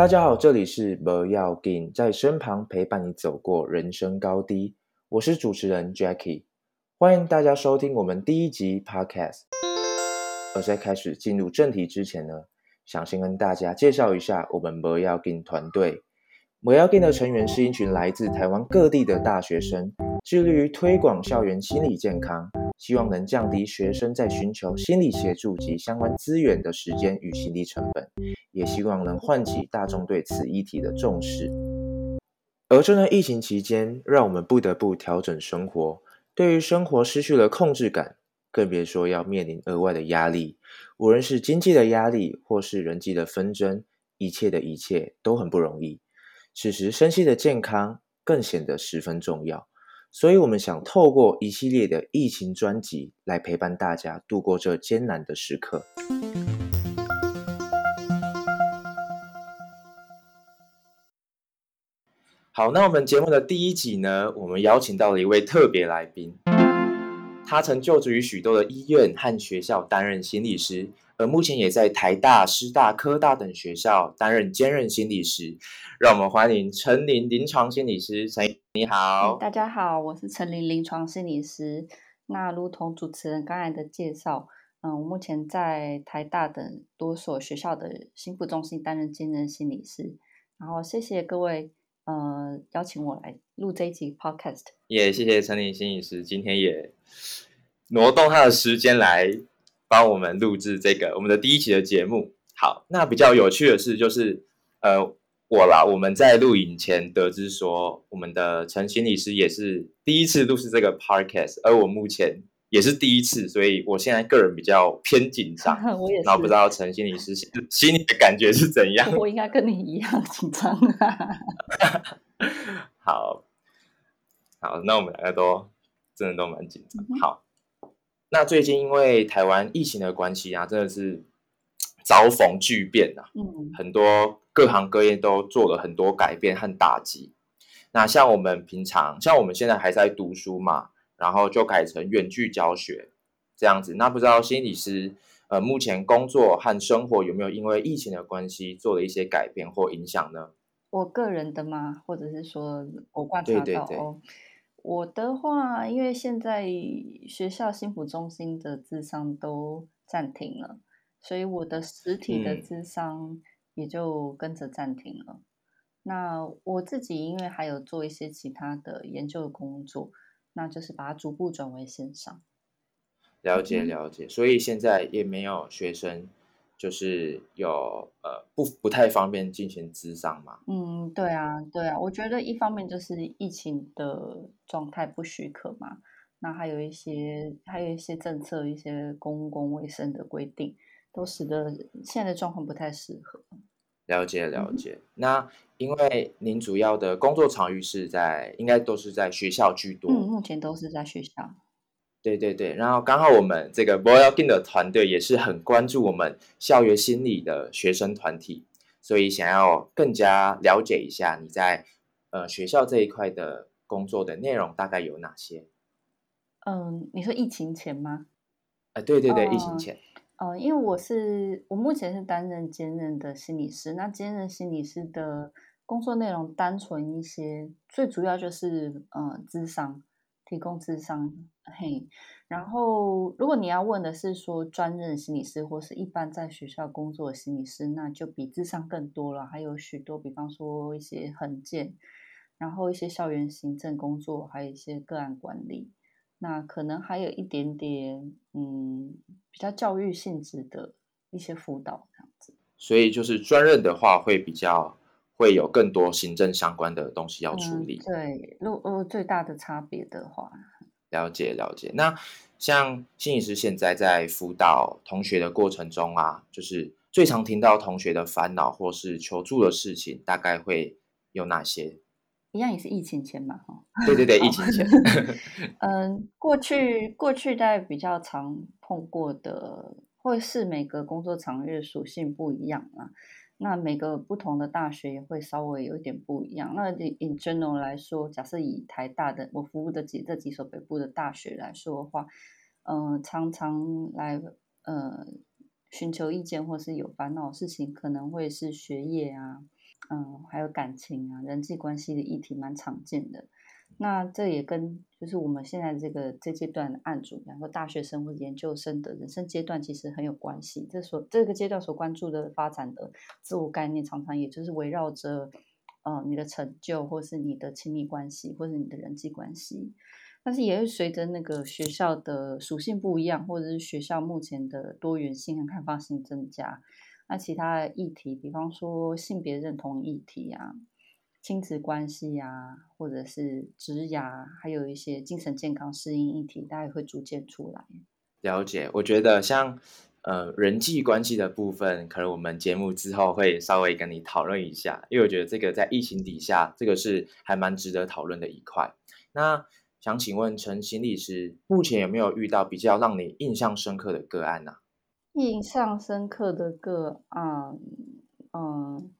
大家好，这里是不要紧，在身旁陪伴你走过人生高低。我是主持人 Jackie，欢迎大家收听我们第一集 Podcast。而在开始进入正题之前呢，想先跟大家介绍一下我们不要紧团队。不要紧的成员是一群来自台湾各地的大学生，致力于推广校园心理健康。希望能降低学生在寻求心理协助及相关资源的时间与心理成本，也希望能唤起大众对此议题的重视。而这段疫情期间，让我们不得不调整生活，对于生活失去了控制感，更别说要面临额外的压力。无论是经济的压力，或是人际的纷争，一切的一切都很不容易。此时，身心的健康更显得十分重要。所以，我们想透过一系列的疫情专辑来陪伴大家度过这艰难的时刻。好，那我们节目的第一集呢，我们邀请到了一位特别来宾，他曾就职于许多的医院和学校担任心理师。而目前也在台大、师大、科大等学校担任兼任心理师，让我们欢迎陈琳临床心理师。陈，你好，大家好，我是陈琳临床心理师。那如同主持人刚才的介绍，嗯，我目前在台大等多所学校的心腹中心担任兼任心理师。然后谢谢各位，呃，邀请我来录这一集 podcast。也谢谢陈琳心理师今天也挪动他的时间来。帮我们录制这个我们的第一期的节目。好，那比较有趣的是，就是呃，我啦，我们在录影前得知说，我们的陈心理师也是第一次录制这个 podcast，而我目前也是第一次，所以我现在个人比较偏紧张。我也是。那不知道陈心理师心里的感觉是怎样？我应该跟你一样紧张。好，好，那我们两个都真的都蛮紧张。好。那最近因为台湾疫情的关系啊，真的是遭逢巨变啊，嗯，很多各行各业都做了很多改变和打击。那像我们平常，像我们现在还在读书嘛，然后就改成远距教学这样子。那不知道心理师呃，目前工作和生活有没有因为疫情的关系做了一些改变或影响呢？我个人的吗？或者是说我观察到哦？我的话，因为现在学校幸福中心的智商都暂停了，所以我的实体的智商也就跟着暂停了。那我自己因为还有做一些其他的研究工作，那就是把它逐步转为线上。了解了解，所以现在也没有学生。就是有呃不不太方便进行咨商嘛。嗯，对啊，对啊，我觉得一方面就是疫情的状态不许可嘛，那还有一些还有一些政策、一些公共卫生的规定，都使得现在的状况不太适合。了解了解，那因为您主要的工作场域是在，应该都是在学校居多。嗯，目前都是在学校。对对对，然后刚好我们这个 Boyle King 的团队也是很关注我们校园心理的学生团体，所以想要更加了解一下你在呃学校这一块的工作的内容大概有哪些？嗯，你说疫情前吗？啊，对对对，疫情前。呃，因为我是我目前是担任兼任的心理师，那兼任心理师的工作内容单纯一些，最主要就是呃智商。提供智商，嘿，然后如果你要问的是说专任心理师或是一般在学校工作的心理师，那就比智商更多了，还有许多，比方说一些横件，然后一些校园行政工作，还有一些个案管理，那可能还有一点点，嗯，比较教育性质的一些辅导这样子。所以就是专任的话会比较。会有更多行政相关的东西要处理。对，如呃最大的差别的话，了解了解。那像心理师现在在辅导同学的过程中啊，就是最常听到同学的烦恼或是求助的事情，大概会有哪些？一样也是疫情前嘛，哈。对对对，疫情前。嗯，过去过去在比较常碰过的，或是每个工作场域属性不一样啊。那每个不同的大学也会稍微有一点不一样。那 in general 来说，假设以台大的我服务的几这几所北部的大学来说的话，嗯，常常来呃寻求意见或是有烦恼的事情，可能会是学业啊，嗯，还有感情啊、人际关系的议题蛮常见的。那这也跟就是我们现在这个这阶段的案主，比方说大学生或研究生的人生阶段，其实很有关系。这所这个阶段所关注的发展的自我概念，常常也就是围绕着呃你的成就，或是你的亲密关系，或者你的人际关系。但是也会随着那个学校的属性不一样，或者是学校目前的多元性和开放性增加，那其他的议题，比方说性别认同议题啊。亲子关系呀，或者是职涯，还有一些精神健康适应议题，大概会逐渐出来。了解，我觉得像呃人际关系的部分，可能我们节目之后会稍微跟你讨论一下，因为我觉得这个在疫情底下，这个是还蛮值得讨论的一块。那想请问陈心理师，目前有没有遇到比较让你印象深刻的个案呢？印象深刻的个案，嗯。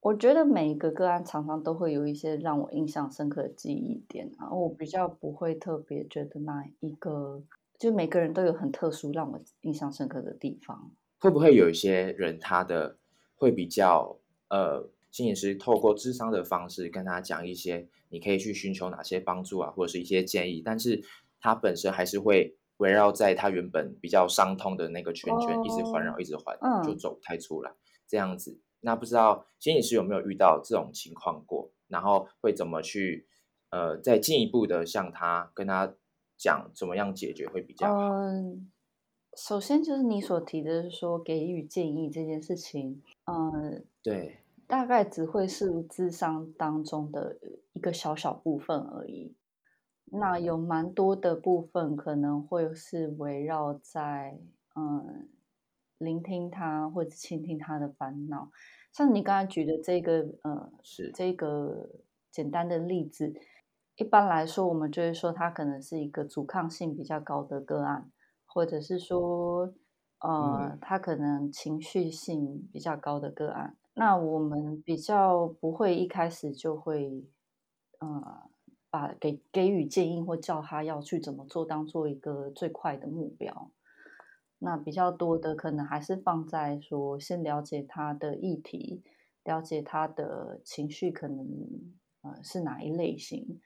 我觉得每一个个案常常都会有一些让我印象深刻的记忆点啊，我比较不会特别觉得那一个，就每个人都有很特殊让我印象深刻的地方。会不会有一些人他的会比较呃，心理师透过智商的方式跟他讲一些，你可以去寻求哪些帮助啊，或者是一些建议，但是他本身还是会围绕在他原本比较伤痛的那个圈圈，一直环绕，一直环，就走不太出来这样子。那不知道心理师有没有遇到这种情况过？然后会怎么去呃再进一步的向他跟他讲怎么样解决会比较好？嗯，首先就是你所提的是说给予建议这件事情，嗯，对，大概只会是智商当中的一个小小部分而已。那有蛮多的部分可能会是围绕在嗯。聆听他或者倾听他的烦恼，像你刚才举的这个，呃，是这个简单的例子。一般来说，我们就会说他可能是一个阻抗性比较高的个案，或者是说，呃，他可能情绪性比较高的个案。那我们比较不会一开始就会，呃，把给给予建议或叫他要去怎么做当做一个最快的目标。那比较多的可能还是放在说，先了解他的议题，了解他的情绪可能呃是哪一类型，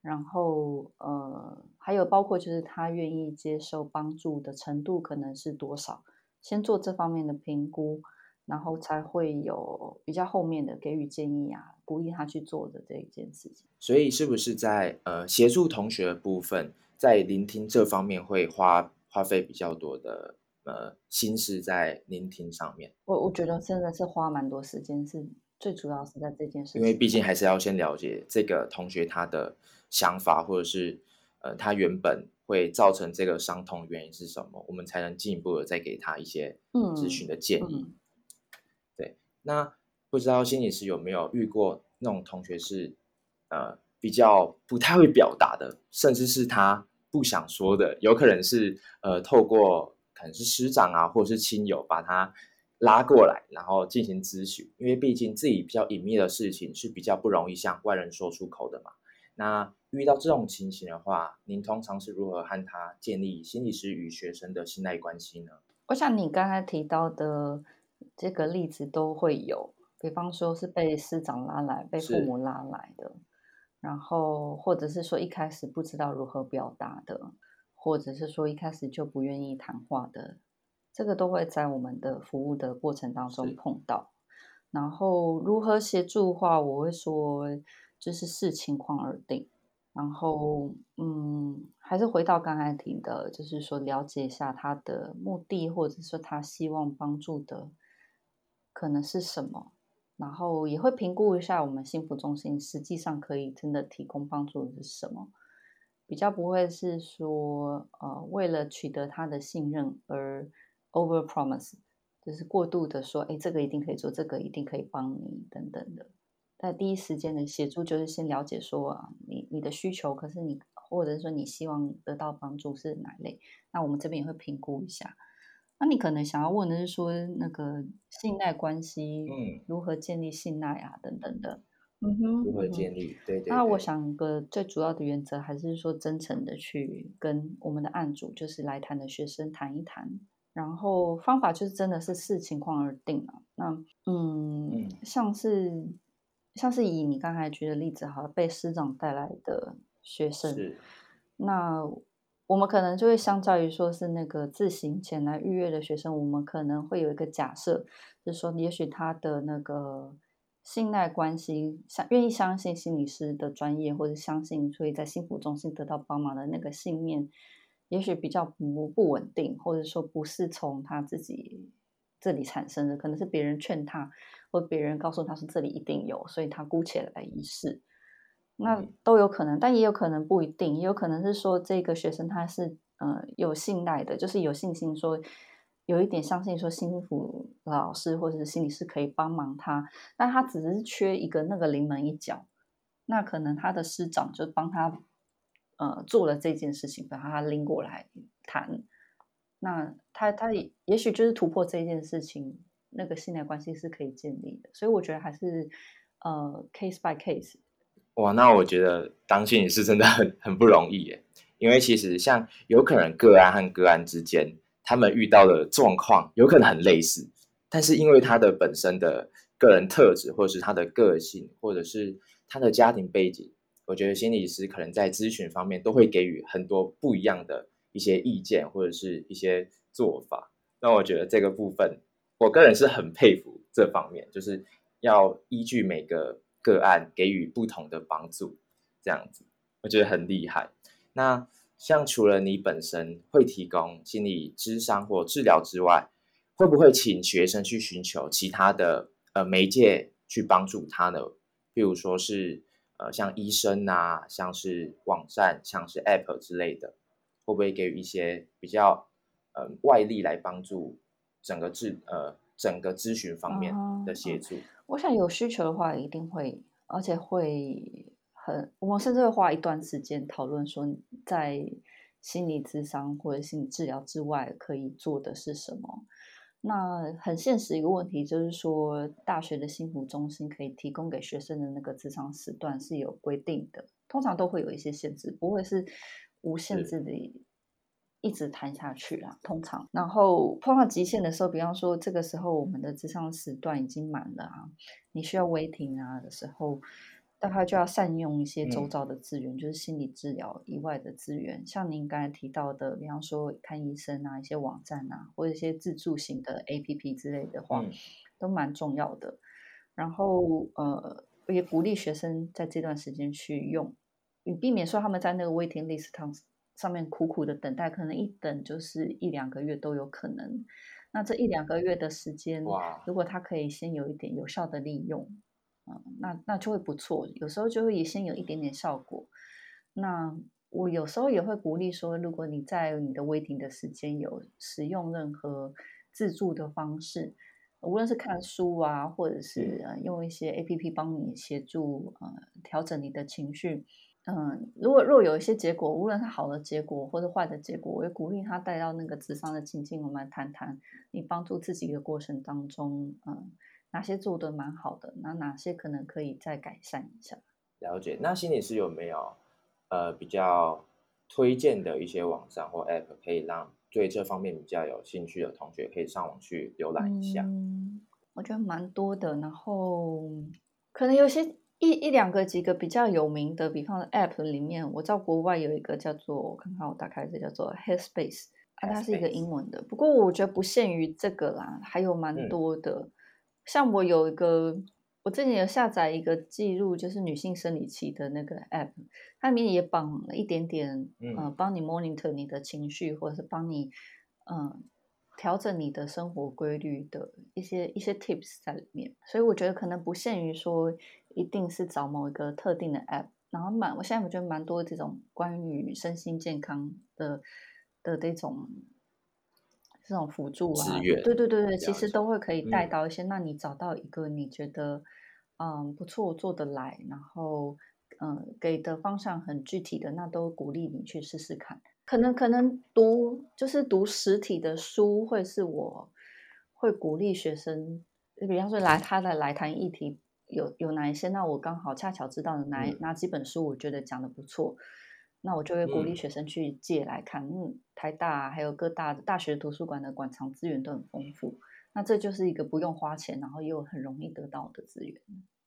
然后呃还有包括就是他愿意接受帮助的程度可能是多少，先做这方面的评估，然后才会有比较后面的给予建议啊，鼓励他去做的这一件事情。所以是不是在呃协助同学的部分，在聆听这方面会花？花费比较多的呃心思在聆听上面，我我觉得真的是花蛮多时间，是最主要是在这件事，因为毕竟还是要先了解这个同学他的想法，或者是呃他原本会造成这个伤痛原因是什么，我们才能进一步的再给他一些咨询的建议。对，那不知道心理师有没有遇过那种同学是呃比较不太会表达的，甚至是他。不想说的，有可能是呃，透过可能是师长啊，或者是亲友把他拉过来，然后进行咨询。因为毕竟自己比较隐秘的事情是比较不容易向外人说出口的嘛。那遇到这种情形的话，您通常是如何和他建立心理师与学生的信赖关系呢？我想你刚才提到的这个例子都会有，比方说是被师长拉来，被父母拉来的。然后，或者是说一开始不知道如何表达的，或者是说一开始就不愿意谈话的，这个都会在我们的服务的过程当中碰到。然后如何协助的话，我会说就是视情况而定。然后，嗯，还是回到刚才提的，就是说了解一下他的目的，或者说他希望帮助的可能是什么。然后也会评估一下我们幸福中心实际上可以真的提供帮助的是什么，比较不会是说呃为了取得他的信任而 over promise，就是过度的说，哎，这个一定可以做，这个一定可以帮你等等的。在第一时间的协助就是先了解说啊，你你的需求，可是你或者说你希望得到帮助是哪类，那我们这边也会评估一下。那你可能想要问的是说，那个信赖关系，嗯，如何建立信赖啊，等等的，嗯哼，如何建立？对对。那我想个最主要的原则还是说，真诚的去跟我们的案主，就是来谈的学生谈一谈，然后方法就是真的是视情况而定啊。那嗯，像是像是以你刚才举的例子哈，被师长带来的学生，那我们可能就会相较于说是那个自行前来预约的学生，我们可能会有一个假设，就是说也许他的那个信赖关系，相愿意相信心理师的专业，或者相信所以在幸福中心得到帮忙的那个信念。也许比较不不稳定，或者说不是从他自己这里产生的，可能是别人劝他，或别人告诉他说这里一定有，所以他姑且来一试，那都有可能，但也有可能不一定，也有可能是说这个学生他是呃有信赖的，就是有信心说有一点相信说幸福老师或者是心理师可以帮忙他，但他只是缺一个那个临门一脚，那可能他的师长就帮他。呃，做了这件事情，把他拎过来谈，那他他也也许就是突破这件事情，那个信赖关系是可以建立的。所以我觉得还是呃 case by case。哇，那我觉得当心理师真的很 很不容易耶，因为其实像有可能个案和个案之间，他们遇到的状况有可能很类似，但是因为他的本身的个人特质，或者是他的个性，或者是他的家庭背景。我觉得心理师可能在咨询方面都会给予很多不一样的一些意见或者是一些做法。那我觉得这个部分，我个人是很佩服这方面，就是要依据每个个案给予不同的帮助，这样子我觉得很厉害。那像除了你本身会提供心理咨商或治疗之外，会不会请学生去寻求其他的呃媒介去帮助他呢？譬如说是。呃，像医生啊，像是网站，像是 App 之类的，会不会给予一些比较呃外力来帮助整个治呃整个咨询方面的协助？我想有需求的话，一定会，而且会很，我们甚至会花一段时间讨论说，在心理咨商或者心理治疗之外，可以做的是什么。那很现实一个问题就是说，大学的幸福中心可以提供给学生的那个智商时段是有规定的，通常都会有一些限制，不会是无限制的一直谈下去啦。通常，然后碰到极限的时候，比方说这个时候我们的智商时段已经满了啊，你需要 waiting 啊的时候。大概就要善用一些周遭的资源，就是心理治疗以外的资源，像您刚才提到的，比方说看医生啊，一些网站啊，或者一些自助型的 APP 之类的话，都蛮重要的。然后呃，也鼓励学生在这段时间去用，以避免说他们在那个 waiting list 上上面苦苦的等待，可能一等就是一两个月都有可能。那这一两个月的时间，如果他可以先有一点有效的利用。嗯，那那就会不错，有时候就会先有一点点效果。那我有时候也会鼓励说，如果你在你的 waiting 的时间有使用任何自助的方式，无论是看书啊，或者是用一些 A P P 帮你协助呃调整你的情绪，嗯，如果若有一些结果，无论是好的结果或者坏的结果，我也鼓励他带到那个智商的情境，我们来谈谈你帮助自己的过程当中，嗯。哪些做的蛮好的？那哪些可能可以再改善一下？了解。那心理师有没有呃比较推荐的一些网站或 App，可以让对这方面比较有兴趣的同学可以上网去浏览一下？嗯，我觉得蛮多的。然后可能有些一一两个几个比较有名的，比方说 App 里面，我知道国外有一个叫做，我看看我打开这叫做 Headspace，啊，它是一个英文的。不过我觉得不限于这个啦，还有蛮多的。像我有一个，我之前有下载一个记录，就是女性生理期的那个 app，它里面也绑了一点点，嗯，帮你 monitor 你的情绪，或者是帮你，嗯，调整你的生活规律的一些一些 tips 在里面。所以我觉得可能不限于说一定是找某一个特定的 app，然后蛮，我现在我觉得蛮多这种关于身心健康的的这种。这种辅助啊，对对对对，其实都会可以带到一些。那你找到一个你觉得嗯不错做得来，然后嗯给的方向很具体的，那都鼓励你去试试看。可能可能读就是读实体的书，会是我会鼓励学生，比方说来他的来谈议题有有哪一些，那我刚好恰巧知道哪哪几本书，我觉得讲的不错。那我就会鼓励学生去借来看。嗯，台大还有各大大学图书馆的馆藏资源都很丰富，那这就是一个不用花钱，然后又很容易得到的资源。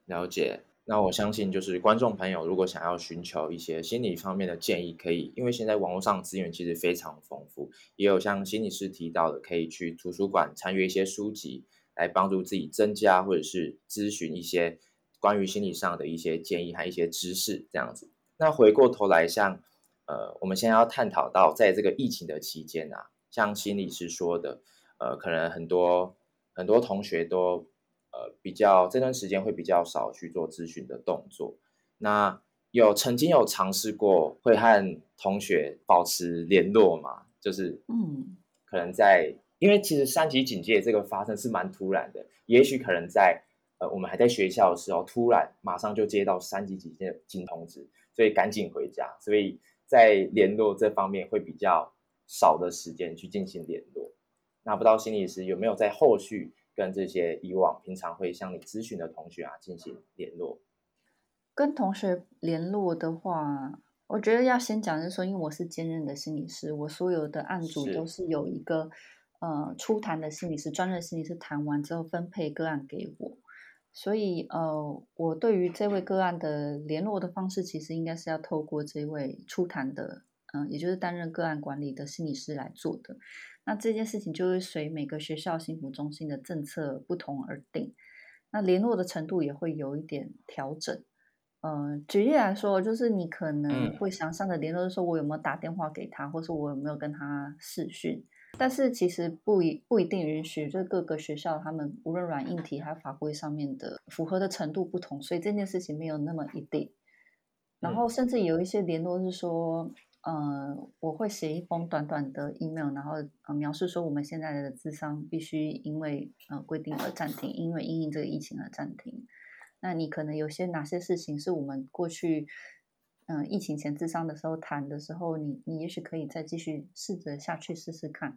了解。那我相信，就是观众朋友如果想要寻求一些心理方面的建议，可以，因为现在网络上资源其实非常丰富，也有像心理师提到的，可以去图书馆参阅一些书籍，来帮助自己增加或者是咨询一些关于心理上的一些建议和一些知识这样子。那回过头来，像呃，我们现在要探讨到，在这个疫情的期间啊，像心理师说的，呃，可能很多很多同学都。呃，比较这段时间会比较少去做咨询的动作。那有曾经有尝试过会和同学保持联络吗？就是嗯，可能在因为其实三级警戒这个发生是蛮突然的，也许可能在呃我们还在学校的时候，突然马上就接到三级警戒警通知，所以赶紧回家。所以在联络这方面会比较少的时间去进行联络。那不知道心理师有没有在后续？跟这些以往平常会向你咨询的同学啊进行联络。跟同学联络的话，我觉得要先讲，就是说，因为我是兼任的心理师，我所有的案组都是有一个呃初谈的心理师，专任心理师谈完之后分配个案给我，所以呃，我对于这位个案的联络的方式，其实应该是要透过这位初谈的，嗯，也就是担任个案管理的心理师来做的。那这件事情就会随每个学校幸福中心的政策不同而定，那联络的程度也会有一点调整。嗯，举例来说，就是你可能会想象的联络，说我有没有打电话给他，或是我有没有跟他视讯，但是其实不一不一定允许，就各个学校他们无论软硬体还有法规上面的符合的程度不同，所以这件事情没有那么一定。然后甚至有一些联络是说。呃，我会写一封短短的 email，然后呃描述说我们现在的智商必须因为呃规定而暂停，因为因应这个疫情而暂停。那你可能有些哪些事情是我们过去嗯疫情前智商的时候谈的时候，你你也许可以再继续试着下去试试看。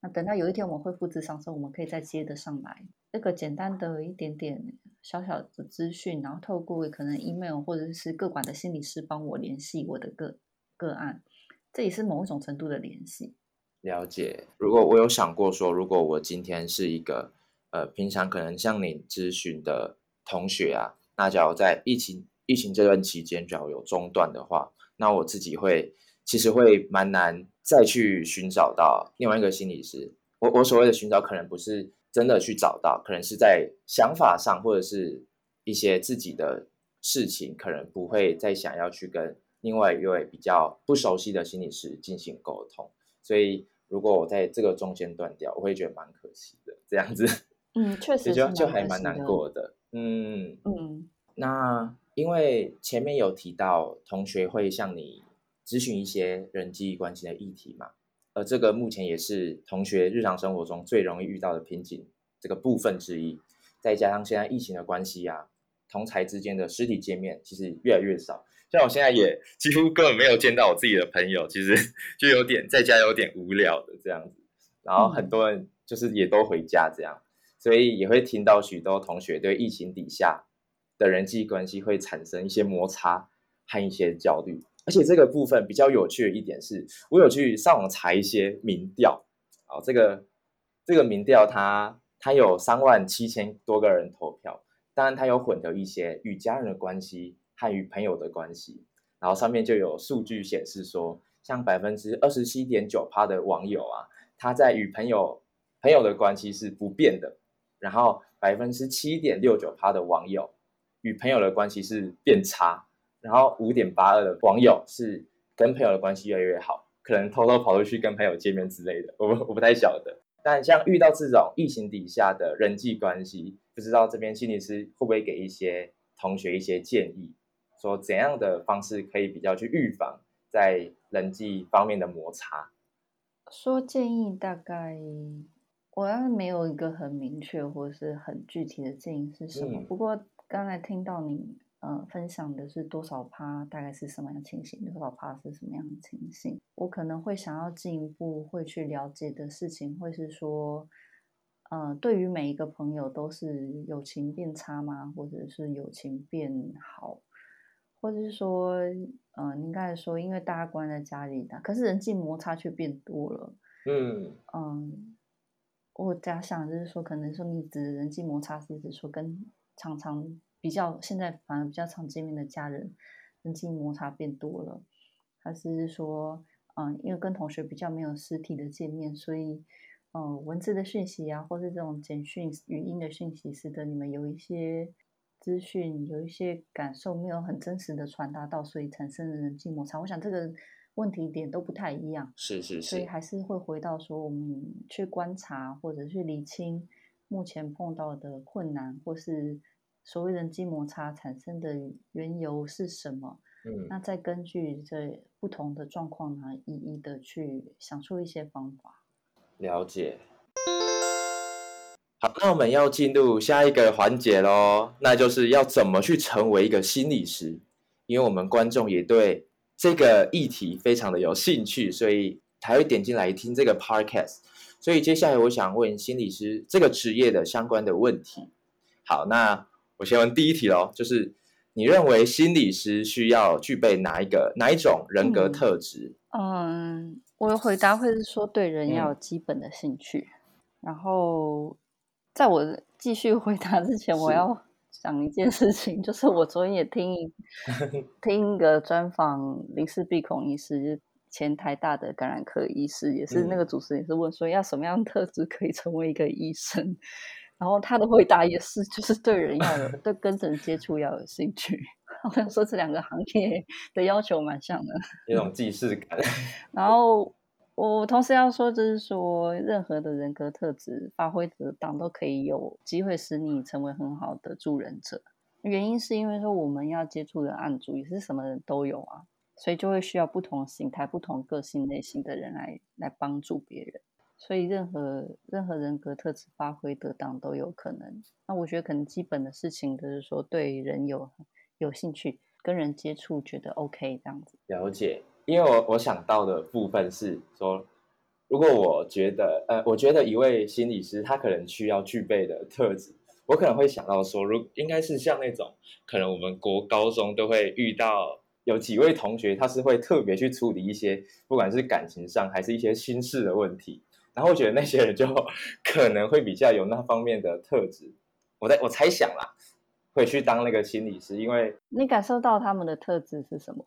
那等到有一天我恢复智商的时候，我们可以再接得上来。这个简单的一点点小小的资讯，然后透过可能 email 或者是各管的心理师帮我联系我的个。个案，这也是某一种程度的联系。了解。如果我有想过说，如果我今天是一个呃，平常可能向你咨询的同学啊，那假如在疫情疫情这段期间，只要有中断的话，那我自己会其实会蛮难再去寻找到另外一个心理师。我我所谓的寻找，可能不是真的去找到，可能是在想法上或者是一些自己的事情，可能不会再想要去跟。另外一位比较不熟悉的心理师进行沟通，所以如果我在这个中间断掉，我会觉得蛮可惜的。这样子，嗯，确实就就还蛮难过的。嗯嗯。那因为前面有提到同学会向你咨询一些人际关系的议题嘛，而这个目前也是同学日常生活中最容易遇到的瓶颈这个部分之一。再加上现在疫情的关系啊，同才之间的实体见面其实越来越少。像我现在也几乎根本没有见到我自己的朋友，其实 就有点在家有点无聊的这样子。然后很多人就是也都回家这样，所以也会听到许多同学对疫情底下的人际关系会产生一些摩擦和一些焦虑。而且这个部分比较有趣的一点是，我有去上网查一些民调，哦，这个这个民调它它有三万七千多个人投票，当然它有混合一些与家人的关系。和与朋友的关系，然后上面就有数据显示说，像百分之二十七点九趴的网友啊，他在与朋友朋友的关系是不变的，然后百分之七点六九趴的网友与朋友的关系是变差，然后五点八二的网友是跟朋友的关系越来越好，可能偷偷跑出去跟朋友见面之类的，我我不太晓得。但像遇到这种疫情底下的人际关系，不知道这边心理师会不会给一些同学一些建议？说怎样的方式可以比较去预防在人际方面的摩擦？说建议大概，我要是没有一个很明确或者是很具体的建议是什么。不过刚才听到你呃分享的是多少趴，大概是什么样情形？多少趴是什么样的情形？我可能会想要进一步会去了解的事情，会是说，呃，对于每一个朋友都是友情变差吗？或者是友情变好？或者是说，嗯，您刚才说，因为大家关在家里的，可是人际摩擦却变多了。嗯嗯，我假想就是说，可能说你指人际摩擦是指说跟常常比较现在反而比较常见面的家人人际摩擦变多了，还是说，嗯，因为跟同学比较没有实体的见面，所以。嗯，文字的讯息啊，或是这种简讯、语音的讯息，使得你们有一些资讯、有一些感受没有很真实的传达到，所以产生了人际摩擦。我想这个问题点都不太一样，是是是，所以还是会回到说，我们去观察或者去理清目前碰到的困难，或是所谓人际摩擦产生的缘由是什么。嗯，那再根据这不同的状况呢，一一的去想出一些方法。了解，好，那我们要进入下一个环节喽，那就是要怎么去成为一个心理师？因为我们观众也对这个议题非常的有兴趣，所以才会点进来听这个 podcast。所以接下来我想问心理师这个职业的相关的问题。好，那我先问第一题喽，就是你认为心理师需要具备哪一个哪一种人格特质？嗯。我的回答会是说，对人要有基本的兴趣。然后，在我继续回答之前，我要讲一件事情，就是我昨天也听一 听一个专访林氏鼻孔医师，前台大的感染科医师，也是那个主持人也是问说，要什么样的特质可以成为一个医生？然后他的回答也是，就是对人要有对跟人接触要有兴趣。我想说，这两个行业的要求蛮像的，有种既视感。然后我同时要说，就是说，任何的人格特质发挥得当，都可以有机会使你成为很好的助人者。原因是因为说，我们要接触的案主也是什么人都有啊，所以就会需要不同形态、不同个性类型的人来来帮助别人。所以，任何任何人格特质发挥得当都有可能。那我觉得，可能基本的事情就是说，对人有。有兴趣跟人接触，觉得 OK 这样子。了解，因为我我想到的部分是说，如果我觉得，呃，我觉得一位心理师他可能需要具备的特质，我可能会想到说，如应该是像那种，可能我们国高中都会遇到有几位同学，他是会特别去处理一些，不管是感情上还是一些心事的问题，然后我觉得那些人就 可能会比较有那方面的特质。我在我猜想啦。会去当那个心理师，因为你感受到他们的特质是什么？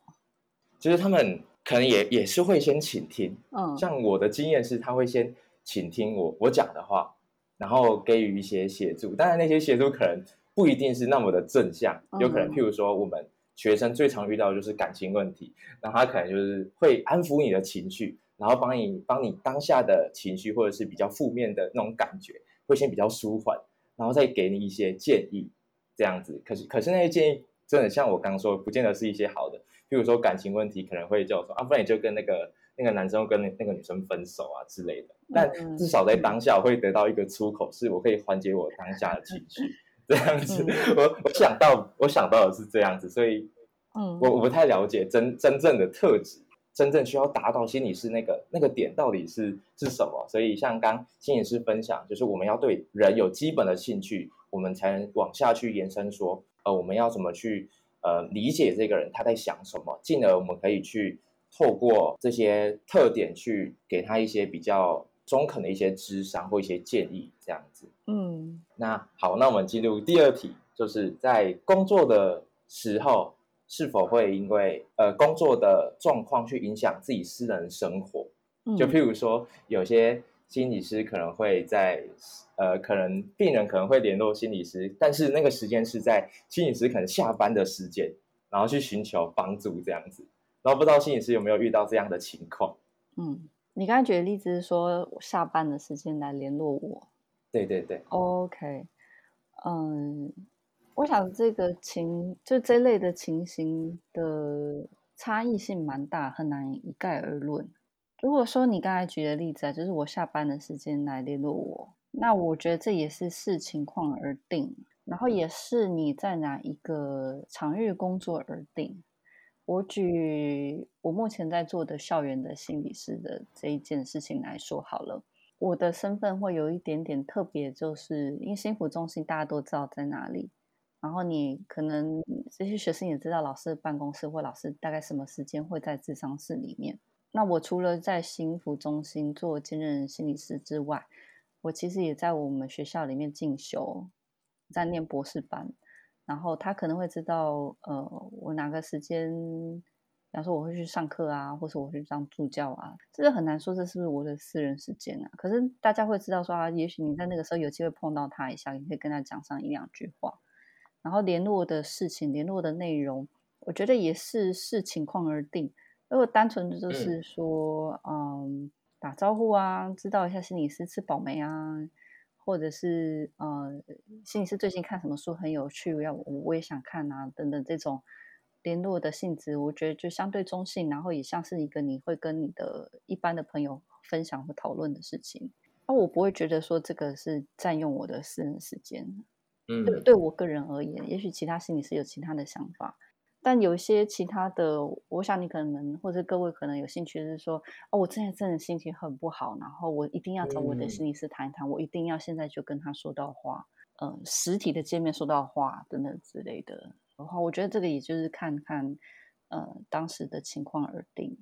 就是他们可能也也是会先倾听，嗯，像我的经验是，他会先倾听我我讲的话，然后给予一些协助。当然，那些协助可能不一定是那么的正向，有可能譬如说我们学生最常遇到的就是感情问题，然后他可能就是会安抚你的情绪，然后帮你帮你当下的情绪或者是比较负面的那种感觉，会先比较舒缓，然后再给你一些建议。这样子，可是可是那些建议真的像我刚说，不见得是一些好的。譬如说感情问题，可能会叫说啊，不然你就跟那个那个男生跟那个女生分手啊之类的。但至少在当下，我会得到一个出口，是我可以缓解我当下的情绪。这样子，我我想到我想到的是这样子，所以，嗯，我我不太了解真真正的特质，真正需要达到心理师那个那个点到底是是什么。所以像刚心理师分享，就是我们要对人有基本的兴趣。我们才能往下去延伸说，呃，我们要怎么去呃理解这个人他在想什么，进而我们可以去透过这些特点去给他一些比较中肯的一些智商或一些建议，这样子。嗯，那好，那我们进入第二题，就是在工作的时候是否会因为呃工作的状况去影响自己私人生活？就譬如说有些。心理师可能会在，呃，可能病人可能会联络心理师，但是那个时间是在心理师可能下班的时间，然后去寻求帮助这样子。然后不知道心理师有没有遇到这样的情况？嗯，你刚才举的例子是说下班的时间来联络我。对对对。OK，嗯，我想这个情就这类的情形的差异性蛮大，很难一概而论。如果说你刚才举的例子啊，就是我下班的时间来联络我，那我觉得这也是视情况而定，然后也是你在哪一个场域工作而定。我举我目前在做的校园的心理师的这一件事情来说好了，我的身份会有一点点特别，就是因为心福中心大家都知道在哪里，然后你可能这些学生也知道老师的办公室或老师大概什么时间会在智商室里面。那我除了在心福中心做兼任心理师之外，我其实也在我们学校里面进修，在念博士班。然后他可能会知道，呃，我哪个时间，比方说我会去上课啊，或者我去当助教啊，这个很难说这是不是我的私人时间啊。可是大家会知道说啊，也许你在那个时候有机会碰到他一下，你可以跟他讲上一两句话。然后联络的事情、联络的内容，我觉得也是视情况而定。如果单纯的就是说，嗯，打招呼啊，知道一下心理师吃饱没啊，或者是呃，心理师最近看什么书很有趣，要我我也想看啊，等等这种联络的性质，我觉得就相对中性，然后也像是一个你会跟你的一般的朋友分享和讨论的事情。那我不会觉得说这个是占用我的私人时间。嗯，对，对我个人而言，也许其他心理师有其他的想法。但有一些其他的，我想你可能或者各位可能有兴趣，是说哦，我之前真的心情很不好，然后我一定要找我的心理师谈一谈，我一定要现在就跟他说到话，嗯，实体的见面说到话等等之类的。然后我觉得这个也就是看看呃当时的情况而定。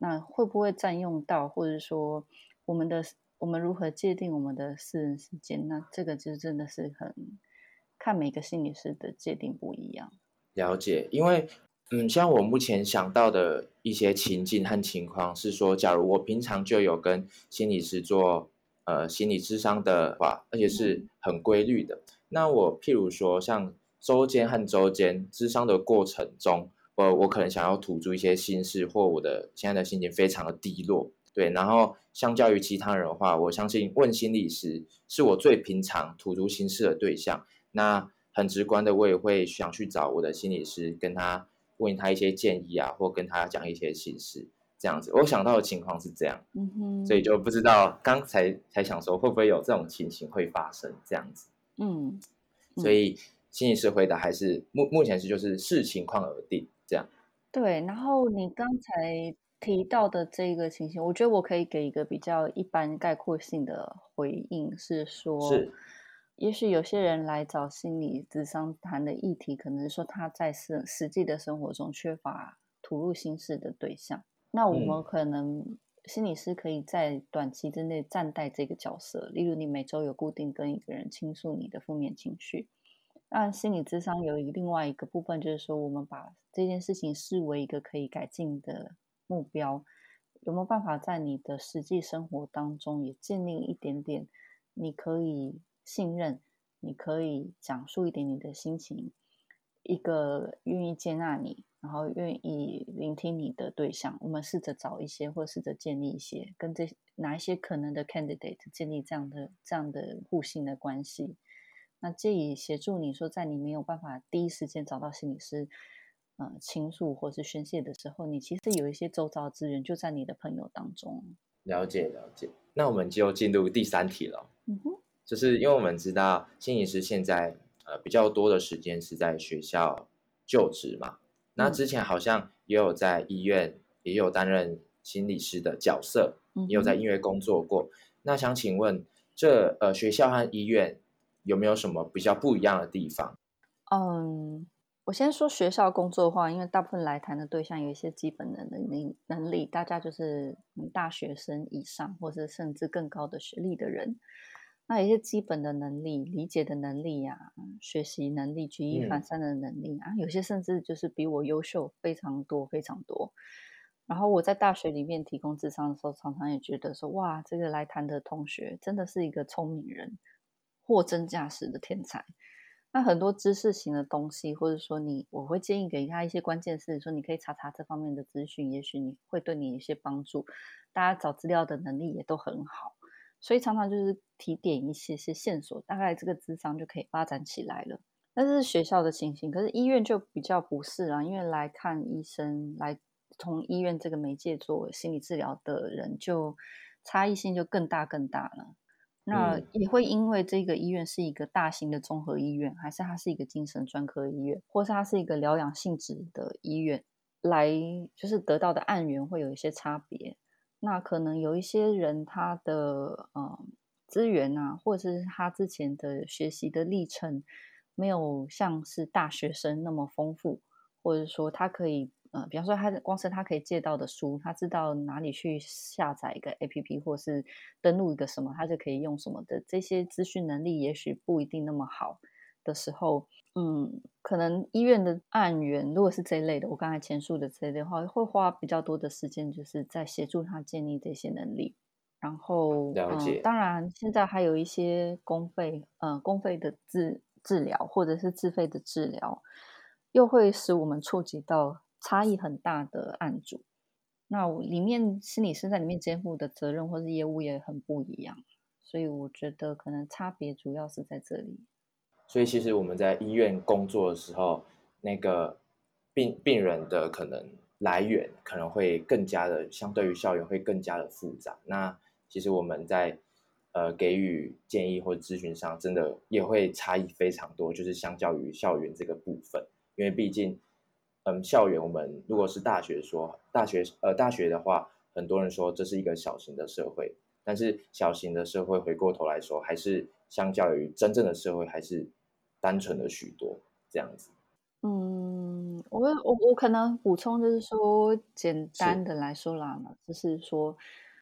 那会不会占用到，或者说我们的我们如何界定我们的私人时间？那这个就真的是很看每个心理师的界定不一样。了解，因为嗯，像我目前想到的一些情境和情况是说，假如我平常就有跟心理师做呃心理智商的话，而且是很规律的，那我譬如说像周间和周间智商的过程中，我我可能想要吐出一些心事，或我的现在的心情非常的低落，对，然后相较于其他人的话，我相信问心理师是我最平常吐出心事的对象，那。很直观的，我也会想去找我的心理师，跟他问他一些建议啊，或跟他讲一些心事，这样子。我想到的情况是这样，嗯哼，所以就不知道刚才才想说会不会有这种情形会发生这样子，嗯，所以心理师回答还是目目前是就是视情况而定这样。对，然后你刚才提到的这个情形，我觉得我可以给一个比较一般概括性的回应，是说。是。也许有些人来找心理咨商谈的议题，可能是说他在实实际的生活中缺乏吐露心事的对象。那我们可能心理师可以在短期之内暂代这个角色，例如你每周有固定跟一个人倾诉你的负面情绪。那心理智商有一另外一个部分，就是说我们把这件事情视为一个可以改进的目标，有没有办法在你的实际生活当中也建立一点点，你可以。信任，你可以讲述一点你的心情，一个愿意接纳你，然后愿意聆听你的对象。我们试着找一些，或试着建立一些，跟这哪一些可能的 candidate 建立这样的这样的互信的关系。那借以协助你说，在你没有办法第一时间找到心理师，呃，倾诉或是宣泄的时候，你其实有一些周遭资源就在你的朋友当中。了解了解，那我们就进入第三题了。嗯哼。就是因为我们知道心理师现在呃比较多的时间是在学校就职嘛，那之前好像也有在医院也有担任心理师的角色，也有在医院工作过。那想请问，这呃学校和医院有没有什么比较不一样的地方？嗯，我先说学校工作的话，因为大部分来谈的对象有一些基本的能力能力，大家就是大学生以上，或者甚至更高的学历的人。那有一些基本的能力、理解的能力呀、学习能力、举一反三的能力啊，有些甚至就是比我优秀非常多、非常多。然后我在大学里面提供智商的时候，常常也觉得说，哇，这个来谈的同学真的是一个聪明人，货真价实的天才。那很多知识型的东西，或者说你，我会建议给他一些关键词，说你可以查查这方面的资讯，也许你会对你有些帮助。大家找资料的能力也都很好。所以常常就是提点一些些线索，大概这个智商就可以发展起来了。那这是学校的情形，可是医院就比较不是啊，因为来看医生，来从医院这个媒介做心理治疗的人，就差异性就更大更大了。那也会因为这个医院是一个大型的综合医院，还是它是一个精神专科医院，或是它是一个疗养性质的医院，来就是得到的案源会有一些差别。那可能有一些人，他的呃资源啊，或者是他之前的学习的历程，没有像是大学生那么丰富，或者说他可以呃，比方说他光是他可以借到的书，他知道哪里去下载一个 APP 或是登录一个什么，他就可以用什么的这些资讯能力，也许不一定那么好的时候，嗯，可能医院的案源如果是这一类的，我刚才前述的这一类的话，会花比较多的时间，就是在协助他建立这些能力。然后，嗯，当然，现在还有一些公费，嗯，公费的治治疗或者是自费的治疗，又会使我们触及到差异很大的案主。那里面心理师在里面肩负的责任或是业务也很不一样，所以我觉得可能差别主要是在这里。所以，其实我们在医院工作的时候，那个病病人的可能来源可能会更加的，相对于校园会更加的复杂。那其实我们在呃给予建议或咨询上，真的也会差异非常多，就是相较于校园这个部分，因为毕竟，嗯，校园我们如果是大学说大学呃大学的话，很多人说这是一个小型的社会，但是小型的社会回过头来说，还是相较于真正的社会还是单纯了许多这样子。嗯，我我我可能补充就是说，简单的来说啦嘛，就是说。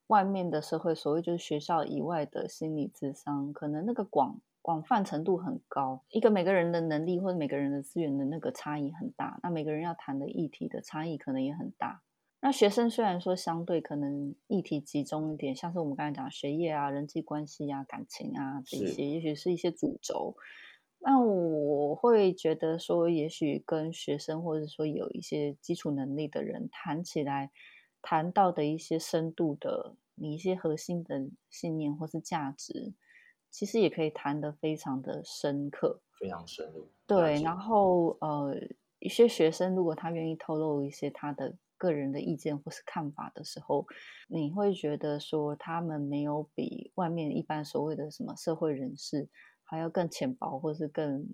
外面的社会，所谓就是学校以外的心理智商，可能那个广广泛程度很高。一个每个人的能力或者每个人的资源的那个差异很大，那每个人要谈的议题的差异可能也很大。那学生虽然说相对可能议题集中一点，像是我们刚才讲学业啊、人际关系啊、感情啊这些，也许是一些主轴。那我会觉得说，也许跟学生或者说有一些基础能力的人谈起来。谈到的一些深度的，你一些核心的信念或是价值，其实也可以谈得非常的深刻，非常深入。对，然后呃，一些学生如果他愿意透露一些他的个人的意见或是看法的时候，你会觉得说他们没有比外面一般所谓的什么社会人士还要更浅薄，或是更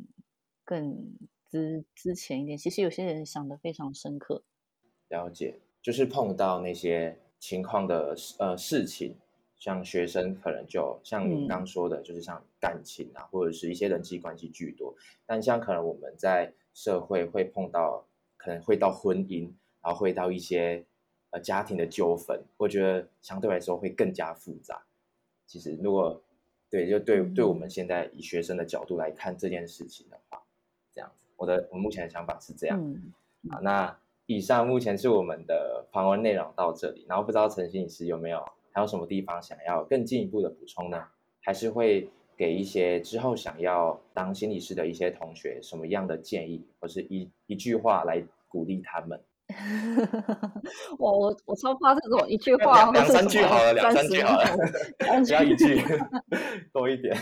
更之之前一点。其实有些人想的非常深刻，了解。就是碰到那些情况的呃事情，像学生可能就像你刚说的，就是像感情啊，或者是一些人际关系居多。但像可能我们在社会会碰到，可能会到婚姻，然后会到一些呃家庭的纠纷，我觉得相对来说会更加复杂。其实如果对，就对对我们现在以学生的角度来看这件事情的话，这样子，我的我目前的想法是这样啊，那。以上目前是我们的访问内容到这里，然后不知道陈心理师有没有还有什么地方想要更进一步的补充呢？还是会给一些之后想要当心理师的一些同学什么样的建议，或是一一句话来鼓励他们？我我我超怕这种一句话，两三句好了，两三句好了，不要一句，多一点。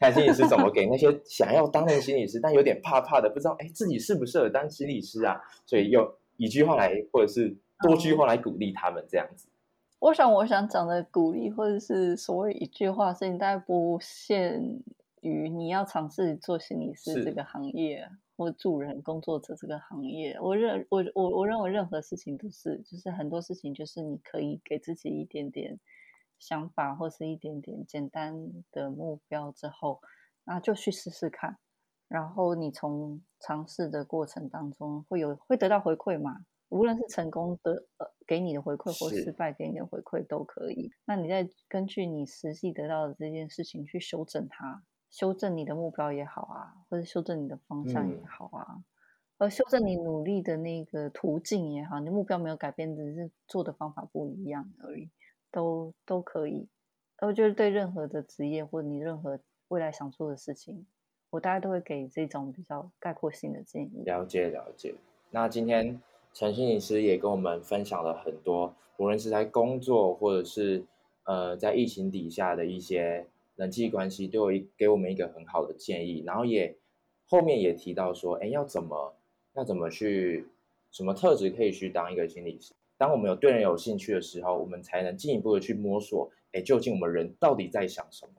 看心理师怎么给那些想要当那个心理师，但有点怕怕的，不知道哎自己适不适合当心理师啊？所以用一句话来，或者是多句话来鼓励他们这样子。我想，我想讲的鼓励，或者是所谓一句话，是你大概不限于你要尝试做心理师这个行业，或助人工作者这个行业。我认我我我认为任何事情都是，就是很多事情就是你可以给自己一点点。想法或是一点点简单的目标之后，那就去试试看。然后你从尝试的过程当中会有会得到回馈嘛？无论是成功的呃给你的回馈，或失败给你的回馈都可以。那你再根据你实际得到的这件事情去修正它，修正你的目标也好啊，或者修正你的方向也好啊，而修正你努力的那个途径也好，你目标没有改变，只是做的方法不一样而已。都都可以，我觉得对任何的职业或者你任何未来想做的事情，我大概都会给这种比较概括性的建议。了解了解。那今天陈心理师也跟我们分享了很多，无论是在工作或者是呃在疫情底下的一些人际关系，都有一给我们一个很好的建议。然后也后面也提到说，哎，要怎么要怎么去什么特质可以去当一个心理师？当我们有对人有兴趣的时候，我们才能进一步的去摸索，哎，究竟我们人到底在想什么？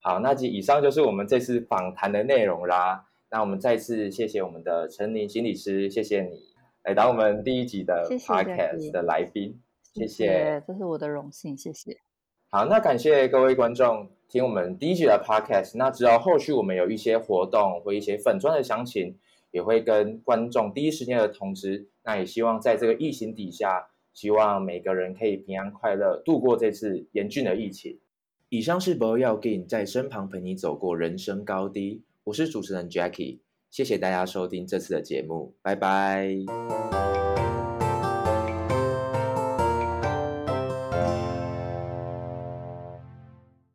好，那以上就是我们这次访谈的内容啦。那我们再次谢谢我们的陈宁心理师，谢谢你来当我们第一集的 podcast 的来宾，谢谢，这是我的荣幸，谢谢。好，那感谢各位观众听我们第一集的 podcast。那只要后续我们有一些活动或一些粉砖的详情，也会跟观众第一时间的通知。那也希望在这个疫情底下，希望每个人可以平安快乐度过这次严峻的疫情。以上是 Boy 要 Gain 在身旁陪你走过人生高低，我是主持人 Jackie，谢谢大家收听这次的节目，拜拜。